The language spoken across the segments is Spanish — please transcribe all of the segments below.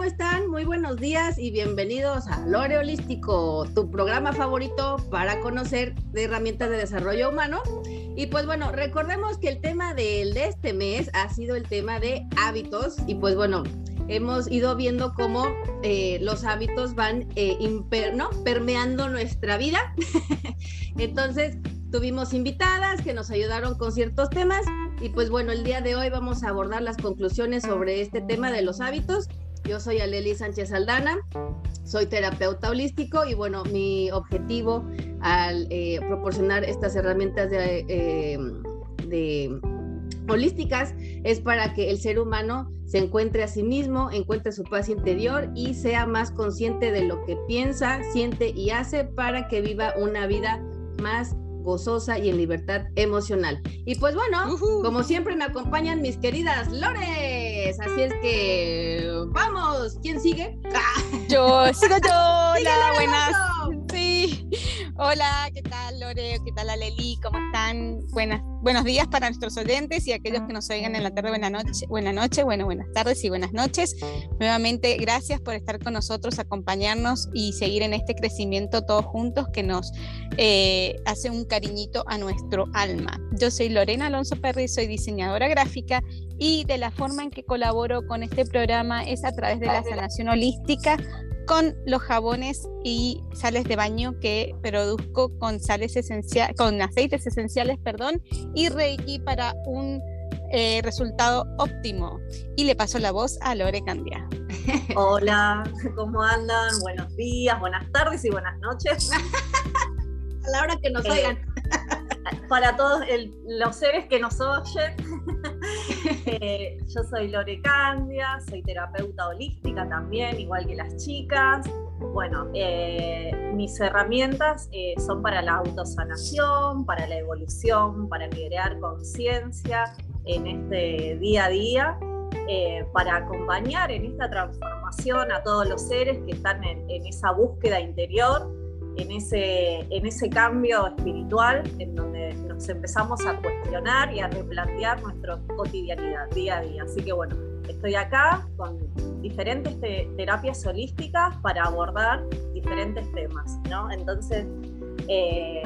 ¿cómo están? Muy buenos días y bienvenidos a Lore Holístico, tu programa favorito para conocer de herramientas de desarrollo humano. Y pues bueno, recordemos que el tema del de este mes ha sido el tema de hábitos y pues bueno, hemos ido viendo cómo eh, los hábitos van eh, permeando nuestra vida. Entonces, tuvimos invitadas que nos ayudaron con ciertos temas y pues bueno, el día de hoy vamos a abordar las conclusiones sobre este tema de los hábitos. Yo soy Aleli Sánchez Aldana, soy terapeuta holístico y bueno, mi objetivo al eh, proporcionar estas herramientas de, eh, de holísticas es para que el ser humano se encuentre a sí mismo, encuentre su paz interior y sea más consciente de lo que piensa, siente y hace para que viva una vida más gozosa y en libertad emocional. Y pues bueno, como siempre me acompañan mis queridas Lores. Así es que vamos, ¿quién sigue? Yo, sigo yo. Hola, buenas. Sí. Hola, ¿qué tal Lore? ¿Qué tal Aleli? ¿Cómo están? Buenas, buenos días para nuestros oyentes y aquellos que nos oigan en la tarde, buena noche, buena noche, bueno, buenas tardes y buenas noches. Nuevamente, gracias por estar con nosotros, acompañarnos y seguir en este crecimiento todos juntos que nos eh, hace un cariñito a nuestro alma. Yo soy Lorena Alonso Perry, soy diseñadora gráfica y de la forma en que colaboro con este programa es a través de la sanación holística con los jabones y sales de baño que produzco con sales esenciales, con aceites esenciales, perdón, y Reiki para un eh, resultado óptimo. Y le paso la voz a Lore Candia. Hola, ¿cómo andan? Buenos días, buenas tardes y buenas noches. a la hora que nos eh, oigan. Para todos los seres que nos oyen, eh, yo soy Lore Candia, soy terapeuta holística también, igual que las chicas. Bueno, eh, mis herramientas eh, son para la autosanación, para la evolución, para crear conciencia en este día a día, para acompañar en esta transformación a todos los seres que están en esa búsqueda interior en ese, en ese cambio espiritual en donde nos empezamos a cuestionar y a replantear nuestra cotidianidad día a día. Así que bueno, estoy acá con diferentes terapias holísticas para abordar diferentes temas, ¿no? Entonces, eh,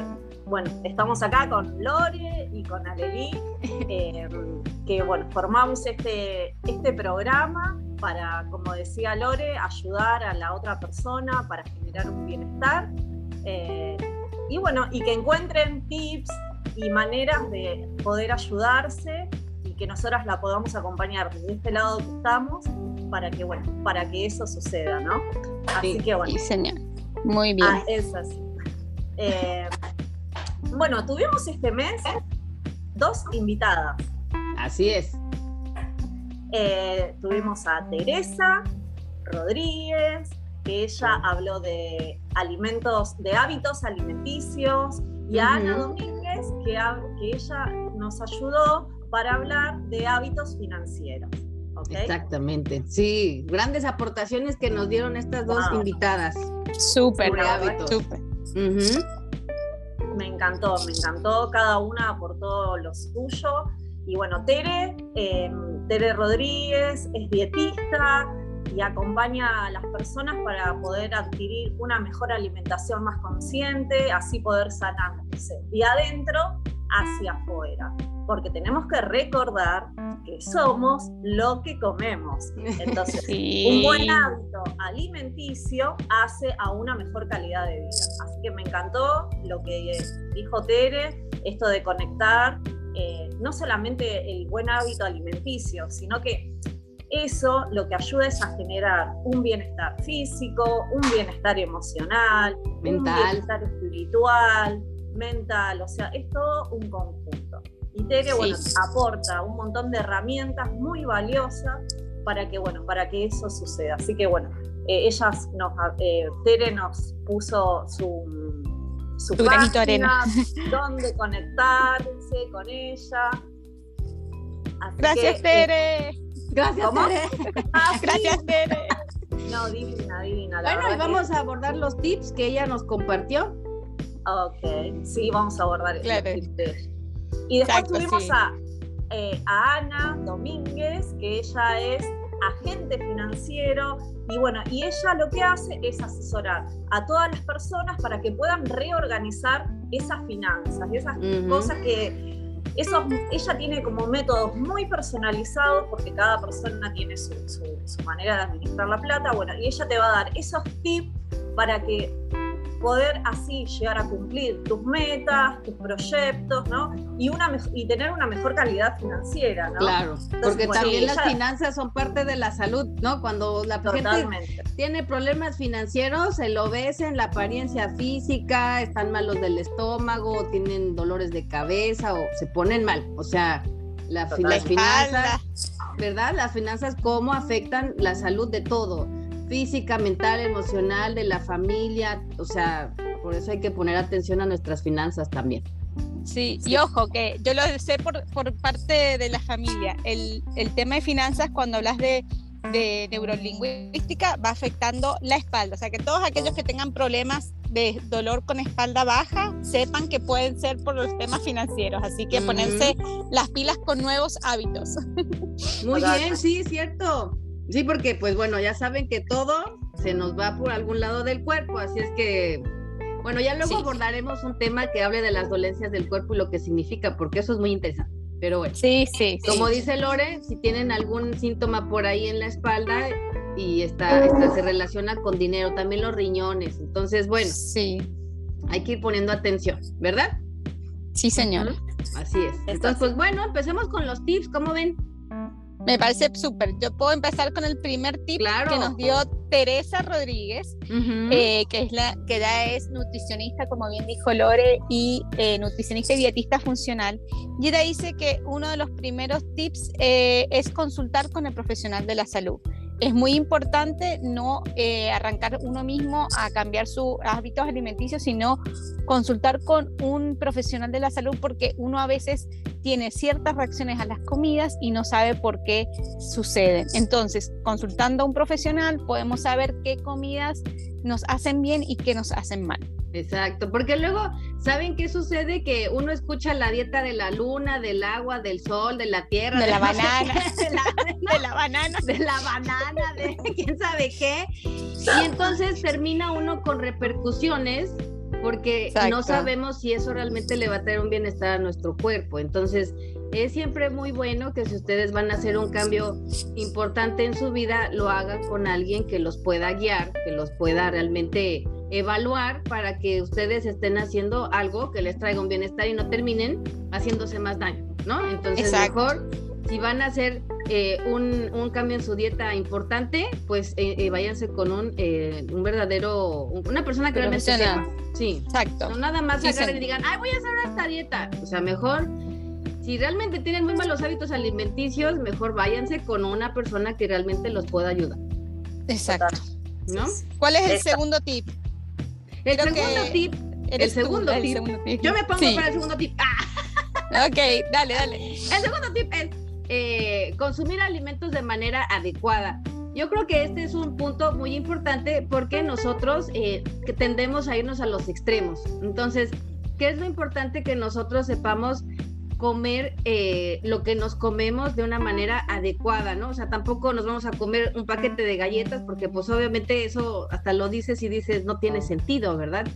bueno, estamos acá con Lore y con Aleli, eh, que bueno, formamos este, este programa para, como decía Lore, ayudar a la otra persona para generar un bienestar eh, y bueno, y que encuentren tips y maneras de poder ayudarse y que nosotras la podamos acompañar desde este lado que estamos para que, bueno, para que eso suceda, ¿no? Así que bueno. señor. Muy bien. Ah, es así. Eh, bueno, tuvimos este mes dos invitadas. Así es. Eh, tuvimos a Teresa Rodríguez, que ella habló de alimentos, de hábitos alimenticios, y a Ana Domínguez, que, que ella nos ayudó para hablar de hábitos financieros. Exactamente, sí, grandes aportaciones que nos dieron estas dos invitadas. Súper, súper. Me encantó, me encantó, cada una aportó lo suyo. Y bueno, Tere, eh, Tere Rodríguez es dietista, y acompaña a las personas para poder adquirir una mejor alimentación más consciente, así poder sanarse de adentro hacia afuera. Porque tenemos que recordar que somos lo que comemos. Entonces, un buen hábito alimenticio hace a una mejor calidad de vida. Así que me encantó lo que dijo Tere, esto de conectar eh, no solamente el buen hábito alimenticio, sino que eso lo que ayuda es a generar un bienestar físico, un bienestar emocional, mental. un bienestar espiritual, mental, o sea, es todo un conjunto. Y Tere, bueno, aporta un montón de herramientas muy valiosas para que, bueno, para que eso suceda. Así que, bueno, eh, ellas nos, eh, Tere nos puso su, su, su página, arena. dónde conectarse con ella. Gracias, Tere. Gracias, Tere. Ah, Gracias, Tere. No, divina, divina. bueno, y vamos a abordar los tips que ella nos compartió. Ok, sí, vamos a abordar claro. los tips. Y después tuvimos a, eh, a Ana Domínguez, que ella es agente financiero y bueno, y ella lo que hace es asesorar a todas las personas para que puedan reorganizar esas finanzas, esas cosas que ella tiene como métodos muy personalizados porque cada persona tiene su, su manera de administrar la plata, bueno, y ella te va a dar esos tips para que poder así llegar a cumplir tus metas, tus proyectos, ¿no? Y, una, y tener una mejor calidad financiera, ¿no? Claro, porque también las finanzas son parte de la salud, ¿no? Cuando la gente tiene problemas financieros, se lo ves en la apariencia física, están malos del estómago, tienen dolores de cabeza o se ponen mal, o sea, la, las finanzas, ¿verdad? Las finanzas, cómo afectan la salud de todo física, mental, emocional, de la familia, o sea, por eso hay que poner atención a nuestras finanzas también. Sí, y ojo, que yo lo sé por, por parte de la familia. El, el, tema de finanzas, cuando hablas de, de neurolingüística, va afectando la espalda. O sea, que todos aquellos que tengan problemas de dolor con espalda baja, sepan que pueden ser por los temas financieros. Así que ponerse las pilas con nuevos hábitos. Muy bien, sí, cierto. Sí, porque pues bueno, ya saben que todo se nos va por algún lado del cuerpo, así es que, bueno, ya luego abordaremos un tema que hable de las dolencias del cuerpo y lo que significa, porque eso es muy interesante. Pero bueno, sí, sí. Como dice Lore, si tienen algún síntoma por ahí en la espalda y está, se relaciona con dinero, también los riñones. Entonces, bueno, sí. hay que ir poniendo atención, ¿verdad? Sí, señor. Así es. Entonces, pues bueno, empecemos con los tips, ¿cómo ven? Me parece súper. Yo puedo empezar con el primer tip que nos dio Teresa Rodríguez, eh, que es la que ya es nutricionista, como bien dijo Lore, y eh, nutricionista y dietista funcional. Y ella dice que uno de los primeros tips eh, es consultar con el profesional de la salud es muy importante no eh, arrancar uno mismo a cambiar sus hábitos alimenticios, sino consultar con un profesional de la salud porque uno a veces tiene ciertas reacciones a las comidas y no sabe por qué suceden. Entonces, consultando a un profesional podemos saber qué comidas nos hacen bien y qué nos hacen mal. Exacto, porque luego, ¿saben qué sucede? Que uno escucha la dieta de la luna, del agua, del sol, de la tierra, de, la banana, de, la, banana, de la banana, de quién sabe qué, y entonces termina uno con repercusiones porque no sabemos si eso realmente le va a traer un bienestar a nuestro cuerpo. Entonces, es siempre muy bueno que si ustedes van a hacer un cambio importante en su vida, lo hagan con alguien que los pueda guiar, que los pueda realmente evaluar para que ustedes estén haciendo algo que les traiga un bienestar y no terminen haciéndose más daño, ¿no? Entonces, mejor si van a hacer eh, un, cambio en su dieta importante, pues eh, eh, váyanse con un, un verdadero, una persona que realmente sepa. Sí, exacto. No nada más agarren y digan, ay, voy a hacer esta dieta. O sea, mejor si realmente tienen muy malos hábitos alimenticios, mejor váyanse con una persona que realmente los pueda ayudar. Exacto. ¿No? ¿Cuál es el segundo tip? El segundo tip. El segundo, tip. Yo me pongo para el segundo tip. Ah. Ok, dale, dale. El segundo tip es eh, consumir alimentos de manera adecuada. Yo creo que este es un punto muy importante porque nosotros eh, tendemos a irnos a los extremos. Entonces, ¿qué es lo importante que nosotros sepamos comer eh, lo que nos comemos de una manera adecuada, ¿no? O sea, tampoco nos vamos a comer un paquete de galletas porque pues obviamente eso hasta lo dices y dices no tiene sentido, ¿verdad?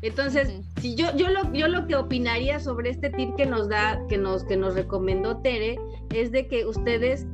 Entonces, si yo, yo, lo, yo lo que opinaría sobre este tip que nos da, que nos, que nos recomendó Tere, es de que ustedes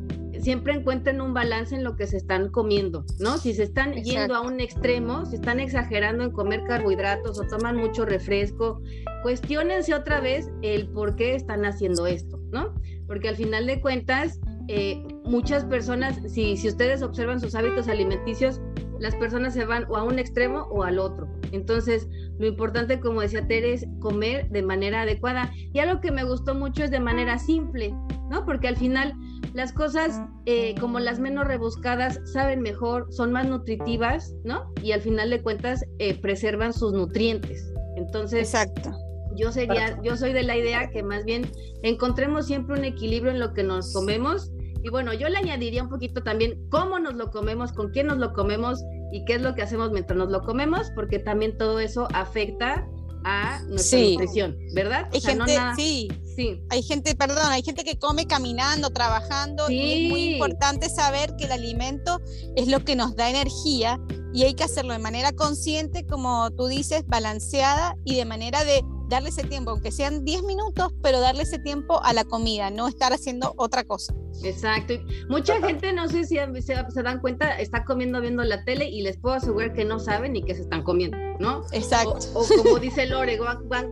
siempre encuentren un balance en lo que se están comiendo, ¿no? Si se están yendo a un extremo, si están exagerando en comer carbohidratos o toman mucho refresco, cuestionense otra vez el por qué están haciendo esto, ¿no? Porque al final de cuentas, eh, muchas personas, si, si ustedes observan sus hábitos alimenticios, las personas se van o a un extremo o al otro. Entonces, lo importante, como decía Tere, es comer de manera adecuada. Y algo que me gustó mucho es de manera simple, ¿no? Porque al final las cosas eh, como las menos rebuscadas saben mejor, son más nutritivas, ¿no? Y al final de cuentas eh, preservan sus nutrientes. Entonces, exacto. Yo sería, yo soy de la idea que más bien encontremos siempre un equilibrio en lo que nos comemos. Y bueno, yo le añadiría un poquito también cómo nos lo comemos, con quién nos lo comemos y qué es lo que hacemos mientras nos lo comemos, porque también todo eso afecta a nuestra nutrición, ¿verdad? Hay gente, sí, sí. Hay gente, perdón, hay gente que come caminando, trabajando y es muy importante saber que el alimento es lo que nos da energía y hay que hacerlo de manera consciente, como tú dices, balanceada y de manera de darle ese tiempo, aunque sean 10 minutos, pero darle ese tiempo a la comida, no estar haciendo otra cosa. Exacto. Mucha gente, no sé si se, dan cuenta, está comiendo viendo la tele y les puedo asegurar que no saben ni qué se están comiendo, ¿no? Exacto. O, como dice Lore, van,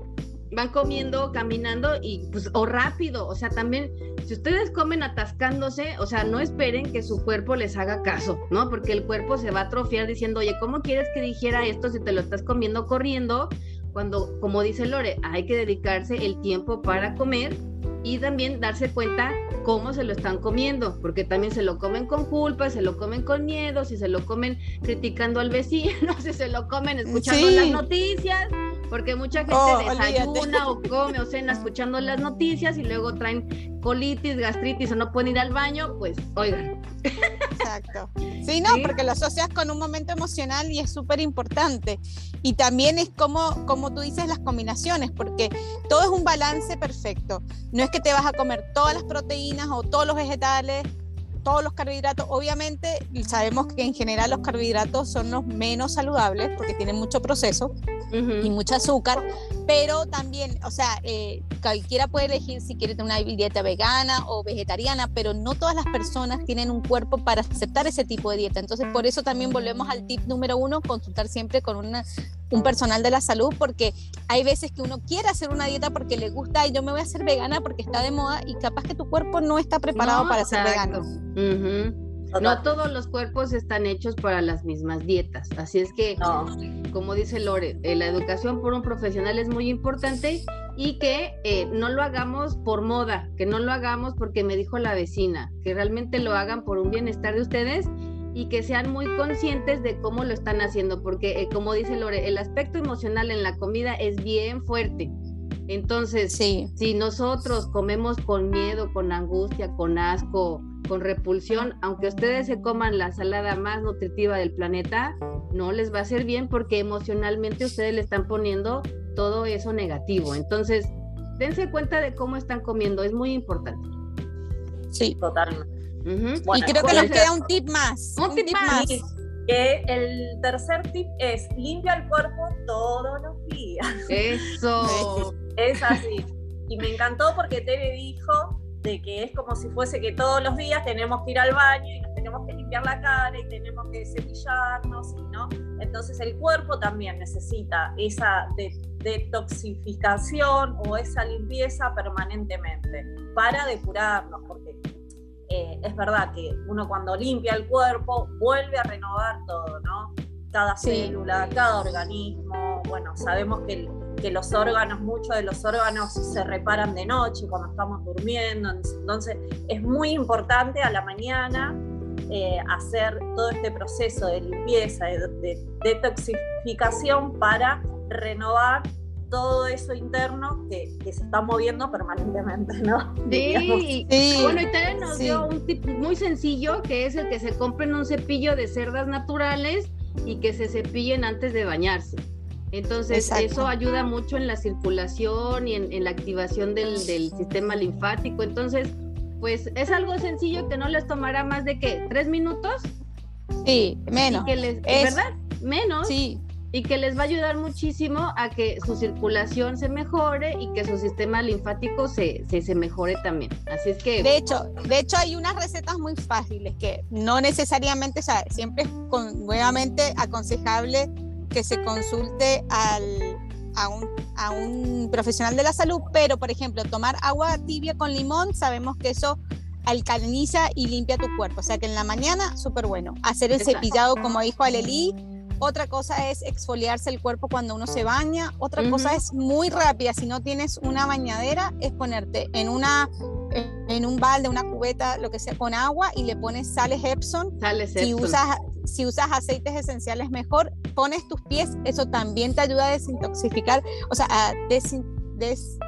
van, comiendo, caminando y pues, o rápido, o sea, también, si ustedes comen atascándose, o sea, no esperen que su cuerpo les haga caso, ¿no? Porque el cuerpo se va a atrofiar diciendo, oye, ¿cómo quieres que dijera esto si te lo estás comiendo corriendo? Cuando, como dice Lore, hay que dedicarse el tiempo para comer y también darse cuenta cómo se lo están comiendo, porque también se lo comen con culpa, se lo comen con miedo, si se lo comen criticando al vecino, si se lo comen escuchando las noticias, porque mucha gente oh, desayuna o come o cena escuchando las noticias y luego traen colitis, gastritis o no pueden ir al baño, pues oigan. Exacto. Sí, no, porque lo asocias con un momento emocional y es súper importante. Y también es como, como tú dices las combinaciones, porque todo es un balance perfecto. No es que te vas a comer todas las proteínas o todos los vegetales todos los carbohidratos. Obviamente sabemos que en general los carbohidratos son los menos saludables porque tienen mucho proceso y mucho azúcar, pero también, o sea, eh, cualquiera puede elegir si quiere tener una dieta vegana o vegetariana, pero no todas las personas tienen un cuerpo para aceptar ese tipo de dieta. Entonces, por eso también volvemos al tip número uno, consultar siempre con una, un personal de la salud, porque hay veces que uno quiere hacer una dieta porque le gusta y yo me voy a hacer vegana porque está de moda y capaz que tu cuerpo no está preparado para ser vegano. No todos los cuerpos están hechos para las mismas dietas, así es que, como dice Lore, eh, la educación por un profesional es muy importante y que eh, no lo hagamos por moda, que no lo hagamos porque me dijo la vecina, que realmente lo hagan por un bienestar de ustedes y que sean muy conscientes de cómo lo están haciendo, porque eh, como dice Lore, el aspecto emocional en la comida es bien fuerte. Entonces, si nosotros comemos con miedo, con angustia, con asco, con repulsión, aunque ustedes se coman la salada más nutritiva del planeta, no les va a hacer bien porque emocionalmente ustedes le están poniendo todo eso negativo. Entonces, dense cuenta de cómo están comiendo, es muy importante. Sí, totalmente. Y creo que nos queda un tip más. Un, tip, más. Que el tercer tip es limpia el cuerpo todos los días. Eso. es así. Y me encantó porque Teve dijo de que es como si fuese que todos los días tenemos que ir al baño y nos tenemos que limpiar la cara y tenemos que cepillarnos, ¿no? Entonces el cuerpo también necesita esa detoxificación o esa limpieza permanentemente para depurarnos, eh, es verdad que uno cuando limpia el cuerpo vuelve a renovar todo, ¿no? Cada célula, cada organismo, bueno, sabemos que el que los órganos, muchos de los órganos se reparan de noche cuando estamos durmiendo, entonces es muy importante a la mañana eh, hacer todo este proceso de limpieza, de, detoxificación para renovar todo eso interno que, se está moviendo permanentemente, ¿no? Sí, sí. bueno, y también nos dio un tip muy sencillo, que es el que se compren un cepillo de cerdas naturales y que se cepillen antes de bañarse. Entonces, eso ayuda mucho en la circulación y en, la activación del, sistema linfático. Entonces, pues es algo sencillo que no les tomará más de que tres minutos. Sí, menos. ¿Verdad? Menos. Sí. Y que les va a ayudar muchísimo a que su circulación se mejore y que su sistema linfático se, se, mejore también. Así es que. De hecho, de hecho, hay unas recetas muy fáciles que no necesariamente, o sea, siempre es con, nuevamente aconsejable que se consulte al, a, un, a un profesional de la salud, pero por ejemplo, tomar agua tibia con limón, sabemos que eso alcaliniza y limpia tu cuerpo. O sea que en la mañana, súper bueno. Hacer el cepillado, como dijo Aleli. Otra cosa es exfoliarse el cuerpo cuando uno se baña. Otra cosa es muy rápida. Si no tienes una bañadera, es ponerte en una en un balde, una cubeta, lo que sea, con agua y le pones sales Epson. Sales Si usas, si usas aceites esenciales mejor, pones tus pies, eso también te ayuda a desintoxicar, o sea, a desintoxicar.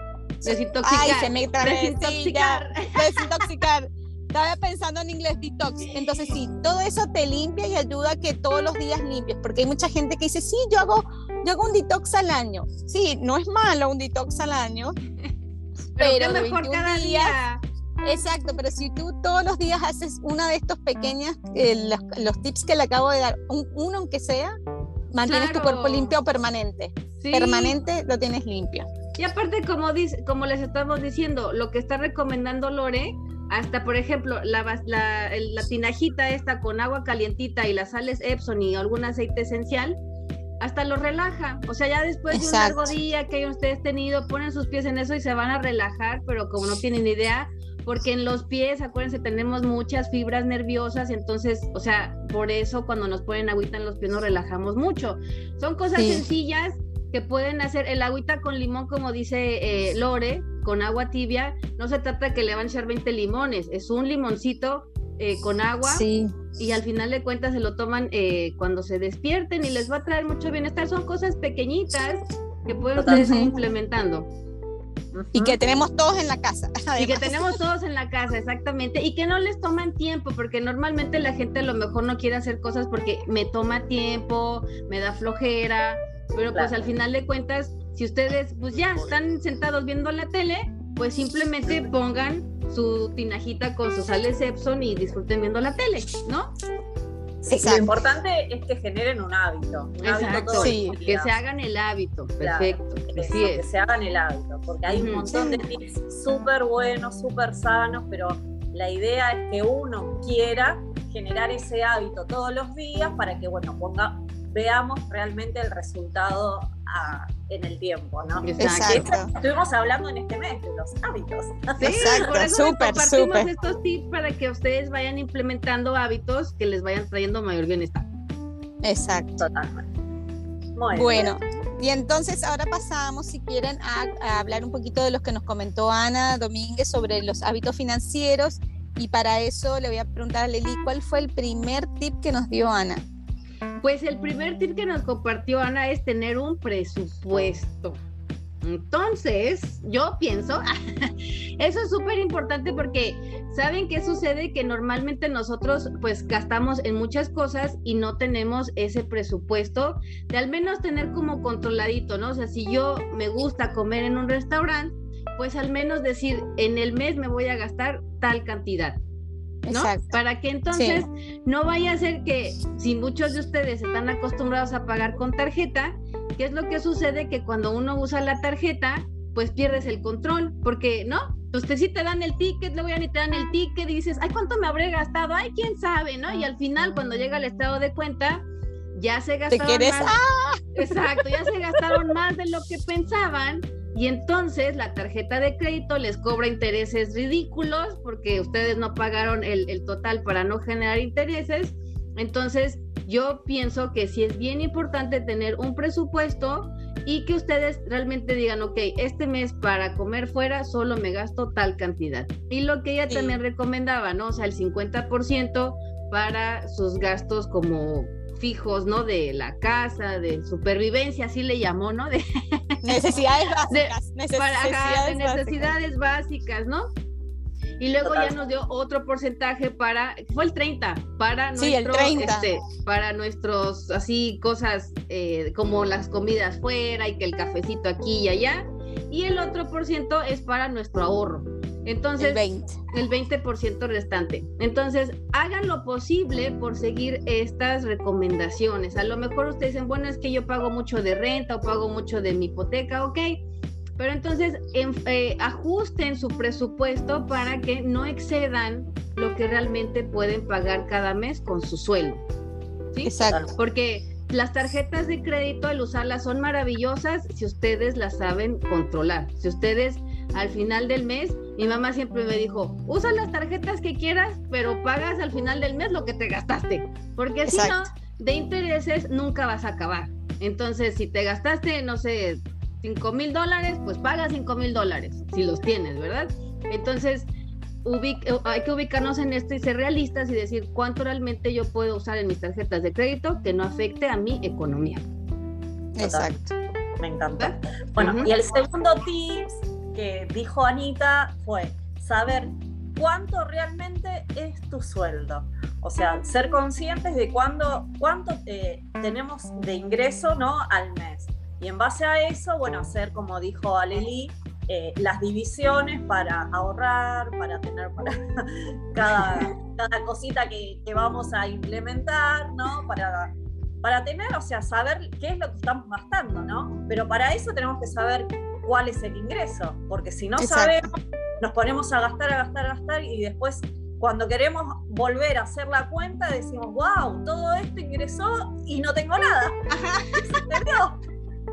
Ay, se me desintoxicar. desintoxicar. Estaba pensando en inglés detox. Entonces, sí, todo eso te limpia y ayuda a que todos los días limpies, porque hay mucha gente que dice, sí, yo hago, yo hago un detox al año. Sí, no es malo un detox al año, pero, mejor cada día. Exacto, pero si tú todos los días haces una de estos pequeñas, eh, los, tips que le acabo de dar, uno aunque sea, mantienes tu cuerpo limpio permanente. Permanente lo tienes limpio. Y aparte, como, dice, como les estamos diciendo, lo que está recomendando Lore, hasta por ejemplo, la, la, la tinajita esta con agua calientita y las sales Epson y algún aceite esencial, hasta lo relaja. O sea, ya después de un largo día que ustedes tenido, ponen sus pies en eso y se van a relajar, pero como no tienen idea, porque en los pies, acuérdense, tenemos muchas fibras nerviosas, entonces, o sea, por eso cuando nos ponen agüita en los pies nos relajamos mucho. Son cosas sencillas que pueden hacer el agüita con limón, como dice eh, Lore, con agua tibia, no se trata que le van a echar 20 limones, es un limoncito eh, con agua y al final de cuentas se lo toman eh, cuando se despierten y les va a traer mucho bienestar. Son cosas pequeñitas que pueden ustedes ir implementando. Y que tenemos todos en la casa. Y que tenemos todos en la casa, exactamente. Y que no les toman tiempo, porque normalmente la gente a lo mejor no quiere hacer cosas porque me toma tiempo, me da flojera, pero pues al final de cuentas, si ustedes pues ya están sentados viendo la tele, pues simplemente pongan su tinajita con sus sales Epson y disfruten viendo la tele, ¿no? Sí, lo importante es que generen un hábito. Un Exacto, sí, que se hagan el hábito, perfecto. Que se hagan el hábito, porque hay un montón de tips súper buenos, súper sanos, pero la idea es que uno quiera generar ese hábito todos los días para que, bueno, ponga, veamos realmente el resultado en el tiempo, ¿no? Exacto. Estuvimos hablando en este mes de los hábitos. Sí, Exacto, por eso compartimos estos tips para que ustedes vayan implementando hábitos que les vayan trayendo mayor bienestar. Exacto. Totalmente. Muy bueno, y entonces ahora pasamos, si quieren, a, hablar un poquito de los que nos comentó Ana Domínguez sobre los hábitos financieros. Y para eso le voy a preguntar a Leli, ¿cuál fue el primer tip que nos dio Ana? Pues el primer tip que nos compartió Ana es tener un presupuesto. Entonces, yo pienso, eso es súper importante porque ¿saben qué sucede? Que normalmente nosotros pues gastamos en muchas cosas y no tenemos ese presupuesto de al menos tener como controladito, ¿no? O sea, si yo me gusta comer en un restaurante, pues al menos decir, en el mes me voy a gastar tal cantidad. ¿No? Para que entonces no vaya a ser que si muchos de ustedes están acostumbrados a pagar con tarjeta, ¿qué es lo que sucede? Que cuando uno usa la tarjeta, pues pierdes el control, porque, ¿no? Pues te, sí te dan el ticket, luego ya ni te dan el ticket y dices, ay, ¿cuánto me habré gastado? Ay, quién sabe, ¿no? Y al final, cuando llega el estado de cuenta, ya se gastaron más. ¡Ah! Exacto, ya se gastaron más de lo que pensaban y entonces la tarjeta de crédito les cobra intereses ridículos porque ustedes no pagaron el, total para no generar intereses. Entonces yo pienso que sí es bien importante tener un presupuesto y que ustedes realmente digan, ok, este mes para comer fuera solo me gasto tal cantidad. Y lo que ella también recomendaba, ¿no? O sea, el 50% para sus gastos como fijos, ¿no? De la casa, de supervivencia, así le llamó, ¿no? De necesidades básicas. necesidades, básicas. ¿no? Y luego ya nos dio otro porcentaje para, fue el 30, para sí, nuestro, Este, para nuestros, así, cosas eh, como las comidas fuera y que el cafecito aquí y allá. Y el otro por ciento es para nuestro ahorro. Entonces, el 20. restante. Entonces, hagan lo posible por seguir estas recomendaciones. A lo mejor ustedes dicen, bueno, es que yo pago mucho de renta o pago mucho de mi hipoteca, ok. Pero entonces eh, ajusten su presupuesto para que no excedan lo que realmente pueden pagar cada mes con su sueldo. ¿sí? Exacto. Porque las tarjetas de crédito, al usarlas, son maravillosas si ustedes las saben controlar. Si ustedes al final del mes, mi mamá siempre me dijo, usa las tarjetas que quieras, pero pagas al final del mes lo que te gastaste, porque si no, de intereses nunca vas a acabar. Entonces, si te gastaste, no sé, 5 mil dólares, pues pagas 5 mil dólares, si los tienes, ¿verdad? Entonces, hay que ubicarnos en esto y ser realistas y decir cuánto realmente yo puedo usar en mis tarjetas de crédito que no afecte a mi economía. Exacto. Me encanta. Bueno, y el segundo tips que dijo Anita fue saber cuánto realmente es tu sueldo. O sea, ser conscientes de cuándo, cuánto eh, tenemos de ingreso ¿no? al mes. Y en base a eso, bueno, hacer, como dijo Aleli, eh, las divisiones para ahorrar, para tener para cada, cada cosita que, que, vamos a implementar, ¿no? Para, para tener, o sea, saber qué es lo que estamos gastando, ¿no? Pero para eso tenemos que saber cuál es el ingreso, porque si no sabemos, nos ponemos a gastar, a gastar, a gastar y después cuando queremos volver a hacer la cuenta decimos, wow, todo esto ingresó y no tengo nada.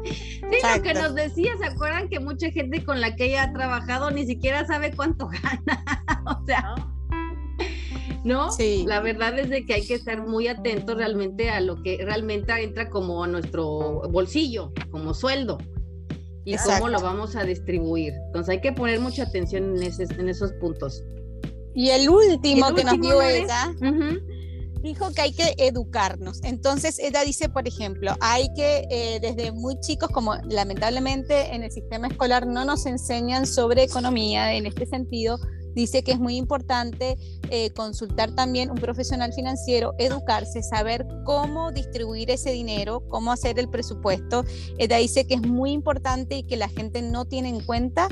Sí, lo que nos decía, ¿se acuerdan que mucha gente con la que ella ha trabajado ni siquiera sabe cuánto gana? o sea, ¿no? Sí. La verdad es de que hay que estar muy atentos realmente a lo que realmente entra como nuestro bolsillo, como sueldo y cómo lo vamos a distribuir. Entonces hay que poner mucha atención en, en esos puntos. Y el último, que nos dio ella, dijo que hay que educarnos. Entonces ella dice, por ejemplo, hay que eh, desde muy chicos, como lamentablemente en el sistema escolar no nos enseñan sobre economía en este sentido, dice que es muy importante eh, consultar también un profesional financiero, educarse, saber cómo distribuir ese dinero, cómo hacer el presupuesto. Ella dice que es muy importante y que la gente no tiene en cuenta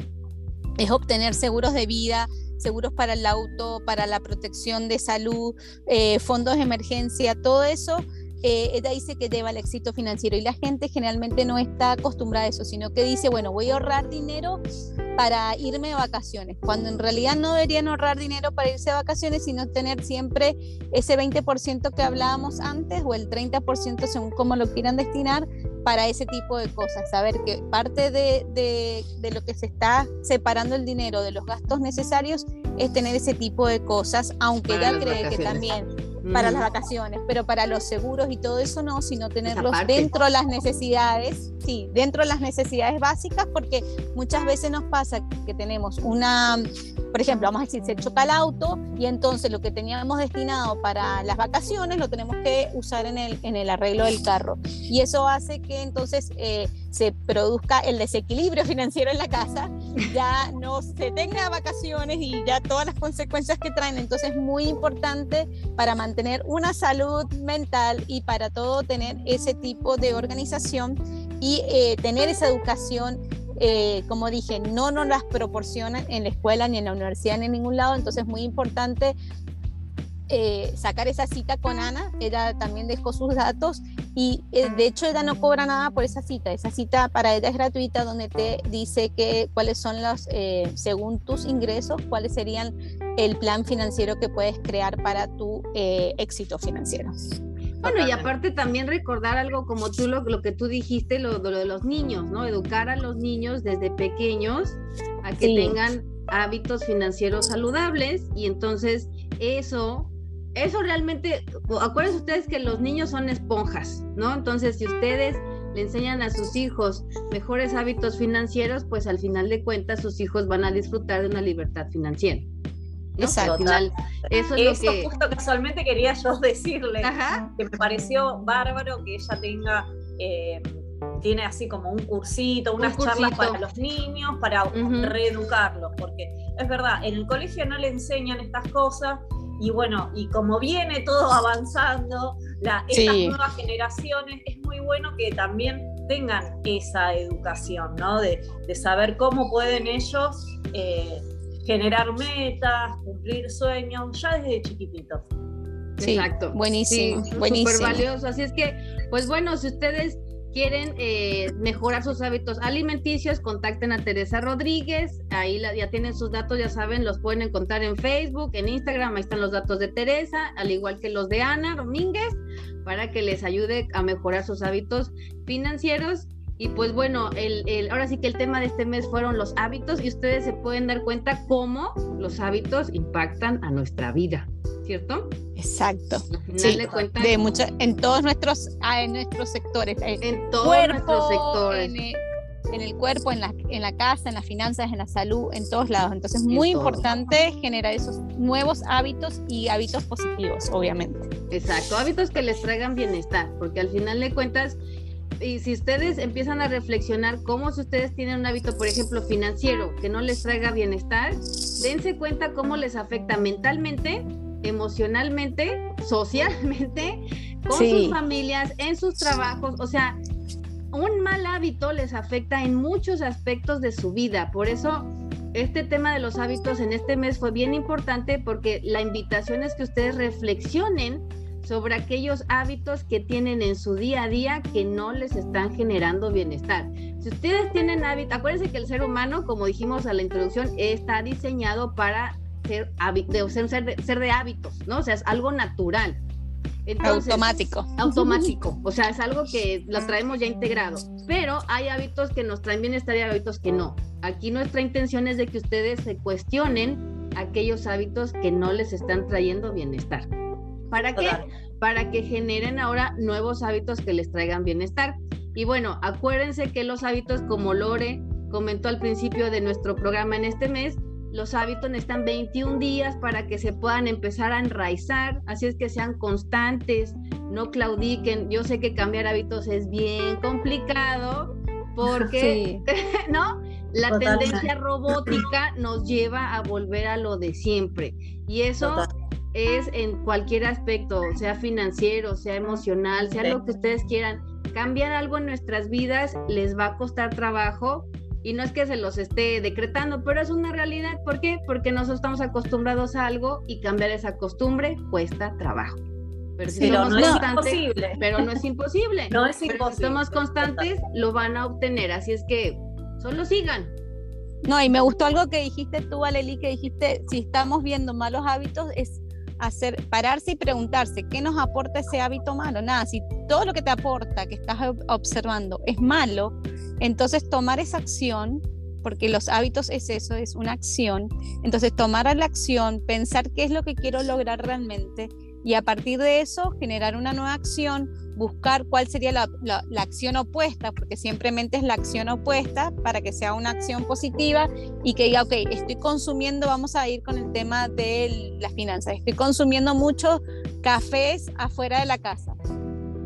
es obtener seguros de vida, seguros para el auto, para la protección de salud, eh, fondos de emergencia, todo eso eh, ella dice que lleva el éxito financiero y la gente generalmente no está acostumbrada a eso, sino que dice, bueno, voy a ahorrar dinero para irme de vacaciones, cuando en realidad no deberían ahorrar dinero para irse de vacaciones, sino tener siempre ese 20% que hablábamos antes o el 30% según cómo lo quieran destinar para ese tipo de cosas, saber que parte de, de, de lo que se está separando el dinero de los gastos necesarios es tener ese tipo de cosas, aunque ella cree que también para las vacaciones, pero para los seguros y todo eso no, sino tenerlos dentro de las necesidades, sí, dentro de las necesidades básicas, porque muchas veces nos pasa que tenemos una, por ejemplo, vamos a decir, se choca el auto y entonces lo que teníamos destinado para las vacaciones lo tenemos que usar en el, en el arreglo del carro. Y eso hace que entonces eh, se produzca el desequilibrio financiero en la casa, ya no se tenga vacaciones y ya todas las consecuencias que traen. Entonces es muy importante para mantener una salud mental y para todo tener ese tipo de organización y eh, tener esa educación eh, como dije, no nos las proporcionan en la escuela, ni en la universidad, ni en ningún lado, entonces es muy importante eh, sacar esa cita con Ana, ella también dejó sus datos y eh, de hecho ella no cobra nada por esa cita, esa cita para ella es gratuita donde te dice que cuáles son los, eh, según tus ingresos, cuáles serían el plan financiero que puedes crear para tu éxito financiero. Bueno, y aparte también recordar algo como tú lo, lo que tú dijiste, lo, lo, de los niños, ¿no? Educar a los niños desde pequeños a que tengan hábitos financieros saludables y entonces eso eso realmente, acuérdense ustedes que los niños son esponjas, ¿no? Entonces, si ustedes le enseñan a sus hijos mejores hábitos financieros, pues al final de cuentas sus hijos van a disfrutar de una libertad financiera. Exacto. Eso es lo que... justo casualmente quería yo decirle, que me pareció bárbaro que ella tenga... Eh, tiene así como un cursito, unas charlas para los niños, para reeducarlos, porque es verdad, en el colegio no le enseñan estas cosas y bueno, y como viene todo avanzando, la, estas nuevas generaciones, es muy bueno que también tengan esa educación, ¿no? De, saber cómo pueden ellos eh, generar metas, cumplir sueños, ya desde chiquititos. Exacto. Buenísimo. buenísimo. Súper valioso. Así es que, pues bueno, si ustedes quieren eh, mejorar sus hábitos alimenticios, contacten a Teresa Rodríguez, ahí ya tienen sus datos, ya saben, los pueden encontrar en Facebook, en Instagram, ahí están los datos de Teresa, al igual que los de Ana Domínguez, para que les ayude a mejorar sus hábitos financieros. Y pues bueno, el, el, ahora sí que el tema de este mes fueron los hábitos y ustedes se pueden dar cuenta cómo los hábitos impactan a nuestra vida. ¿cierto? Exacto. Sí, de, mucho, en todos nuestros, ah, en nuestros sectores. En todos nuestros sectores. En el, cuerpo, en la, en la casa, en las finanzas, en la salud, en todos lados. Entonces es muy importante generar esos nuevos hábitos y hábitos positivos, obviamente. Exacto, hábitos que les traigan bienestar, porque al final de cuentas y si ustedes empiezan a reflexionar cómo si ustedes tienen un hábito, por ejemplo, financiero que no les traiga bienestar, dense cuenta cómo les afecta mentalmente, emocionalmente, socialmente, con sus familias, en sus trabajos. O sea, un mal hábito les afecta en muchos aspectos de su vida. Por eso este tema de los hábitos en este mes fue bien importante porque la invitación es que ustedes reflexionen sobre aquellos hábitos que tienen en su día a día que no les están generando bienestar. Si ustedes tienen hábitos, acuérdense que el ser humano, como dijimos a la introducción, está diseñado para ser, de, ser, ser de hábitos, ¿no? O sea, es algo natural. automático. Automático. O sea, es algo que lo traemos ya integrado. Pero hay hábitos que nos traen bienestar y hábitos que no. Aquí nuestra intención es de que ustedes se cuestionen aquellos hábitos que no les están trayendo bienestar. ¿Para qué? Para que generen ahora nuevos hábitos que les traigan bienestar. Y bueno, acuérdense que los hábitos, como Lore comentó al principio de nuestro programa en este mes, los hábitos necesitan 21 días para que se puedan empezar a enraizar, así es que sean constantes, no claudiquen. Yo sé que cambiar hábitos es bien complicado porque, ¿no? La tendencia robótica nos lleva a volver a lo de siempre. Y eso es en cualquier aspecto, sea financiero, sea emocional, sea lo que ustedes quieran. Cambiar algo en nuestras vidas les va a costar trabajo y no es que se los esté decretando, pero es una realidad. ¿Por qué? Porque nosotros estamos acostumbrados a algo y cambiar esa costumbre cuesta trabajo. Pero, si somos no constantes, es imposible. Pero no es imposible. no es imposible. si somos constantes, lo van a obtener. Así es que solo sigan. No, y me gustó algo que dijiste tú, Aleli, que dijiste, si estamos viendo malos hábitos, es hacer, pararse y preguntarse, ¿qué nos aporta ese hábito malo? Nada, si todo lo que te aporta, que estás observando, es malo, entonces tomar esa acción, porque los hábitos es eso, es una acción, entonces tomar la acción, pensar qué es lo que quiero lograr realmente y a partir de eso generar una nueva acción, buscar cuál sería la, acción opuesta, porque simplemente es la acción opuesta para que sea una acción positiva y que diga, ok, estoy consumiendo, vamos a ir con el tema de las finanzas, estoy consumiendo muchos cafés afuera de la casa.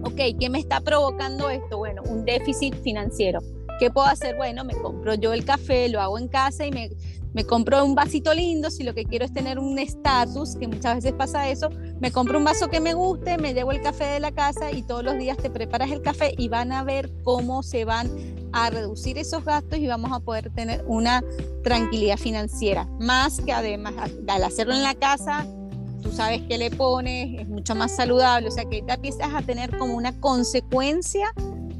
Ok, ¿qué me está provocando esto? Bueno, un déficit financiero. ¿Qué puedo hacer? Bueno, me compro yo el café, lo hago en casa y me, me compro un vasito lindo, si lo que quiero es tener un estatus, que muchas veces pasa eso, me compro un vaso que me guste, me llevo el café de la casa y todos los días te preparas el café y van a ver cómo se van a reducir esos gastos y vamos a poder tener una tranquilidad financiera. Más que además al hacerlo en la casa, tú sabes qué le pones, es mucho más saludable, o sea que ya empiezas a tener como una consecuencia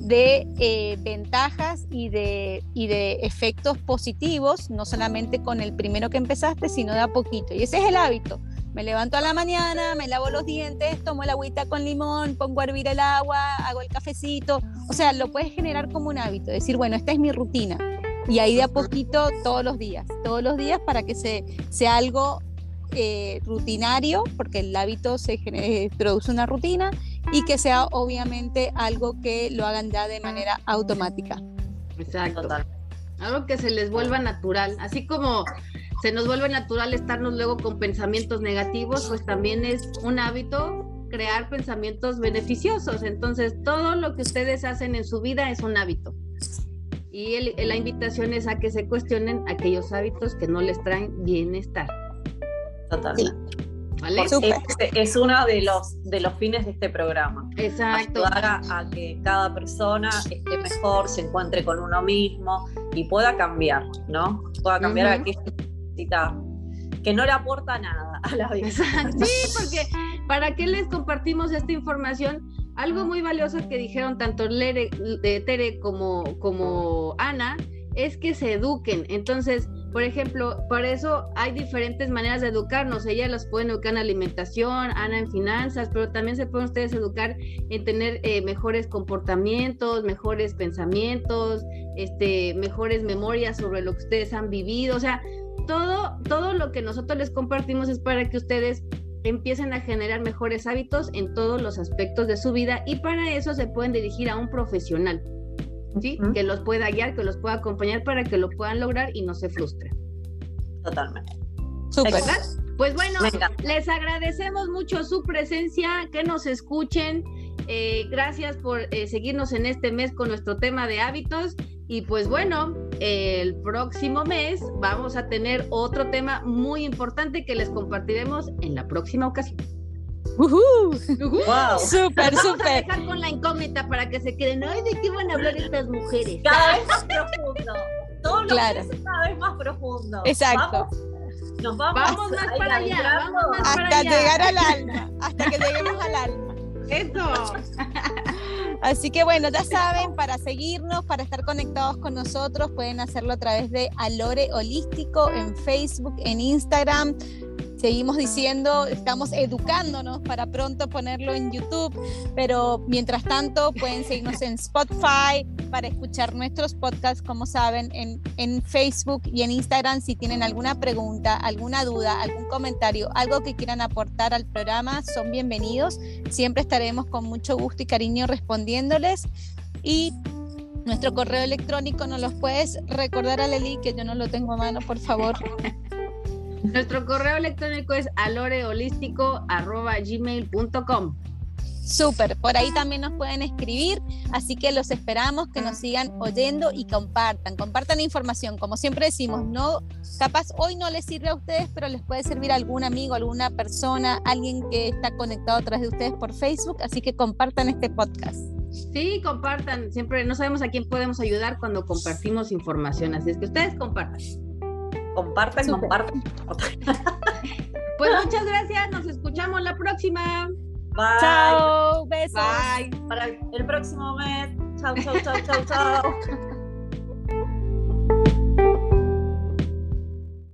de eh, ventajas y de, y de efectos positivos, no solamente con el primero que empezaste, sino de a poquito. Y ese es el hábito. Me levanto a la mañana, me lavo los dientes, tomo el agüita con limón, pongo a hervir el agua, hago el cafecito. O sea, lo puedes generar como un hábito, decir, bueno, esta es mi rutina. Y ahí de a poquito todos los días, todos los días para que se, sea algo eh, rutinario, porque el hábito se produce una rutina y que sea obviamente algo que lo hagan ya de manera automática. Exacto. Algo que se les vuelva natural, así como se nos vuelve natural estarnos luego con pensamientos negativos, pues también es un hábito crear pensamientos beneficiosos. Entonces, todo lo que ustedes hacen en su vida es un hábito. Y la invitación es a que se cuestionen aquellos hábitos que no les traen bienestar. Totalmente. Es, uno de los, de los fines de este programa. Exacto. Ayudar a, que cada persona esté mejor, se encuentre con uno mismo y pueda cambiar, ¿no? Pueda cambiar aquello que necesita, que no le aporta nada a la vida. Sí, porque ¿para qué les compartimos esta información? Algo muy valioso que dijeron tanto Lere, de Tere como, como Ana es que se eduquen. Entonces, por ejemplo, por eso hay diferentes maneras de educarnos. Ellas las pueden educar en alimentación, Ana en finanzas, pero también se pueden ustedes educar en tener eh, mejores comportamientos, mejores pensamientos, este, mejores memorias sobre lo que ustedes han vivido. O sea, todo, todo lo que nosotros les compartimos es para que ustedes empiecen a generar mejores hábitos en todos los aspectos de su vida y para eso se pueden dirigir a un profesional. Que los pueda guiar, que los pueda acompañar para que lo puedan lograr y no se frustren. Totalmente. Súper. Pues bueno, les agradecemos mucho su presencia, que nos escuchen Eh, gracias por eh, seguirnos en este mes con nuestro tema de hábitos. Y pues bueno, el próximo mes vamos a tener otro tema muy importante que les compartiremos en la próxima ocasión. Uh Wow. Súper, súper. dejar con la incógnita para que se queden. Ay, ¿de qué van a hablar estas mujeres? Cada vez más profundo. Todos los claro. cada vez más profundo. Exacto. nos vamos, vamos más para allá, vamos más hasta llegar al alma, hasta que lleguemos al alma. Eso. Así que bueno, ya saben, para seguirnos, para estar conectados con nosotros, pueden hacerlo a través de Alore Holístico en Facebook, en Instagram. Seguimos diciendo, estamos educándonos para pronto ponerlo en YouTube, pero mientras tanto pueden seguirnos en Spotify para escuchar nuestros podcasts, como saben, en, en Facebook y en Instagram. Si tienen alguna pregunta, alguna duda, algún comentario, algo que quieran aportar al programa, son bienvenidos. Siempre estaremos con mucho gusto y cariño respondiéndoles. Y nuestro correo electrónico, ¿nos los puedes recordar a Leli? Que yo no lo tengo a mano, por favor. Nuestro correo electrónico es aloreholístico.gmail.com. Súper, por ahí también nos pueden escribir, así que los esperamos que nos sigan oyendo y compartan, compartan información. Como siempre decimos, no, capaz hoy no les sirve a ustedes, pero les puede servir a algún amigo, alguna persona, alguien que está conectado a través de ustedes por Facebook, así que compartan este podcast. Sí, compartan, siempre no sabemos a quién podemos ayudar cuando compartimos información, así es que ustedes compartan. Compartan, compartan. Pues muchas gracias, nos escuchamos la próxima. Bye. Chao, besos. Bye. Para el próximo mes. Chao, chao, chao, chao, chao.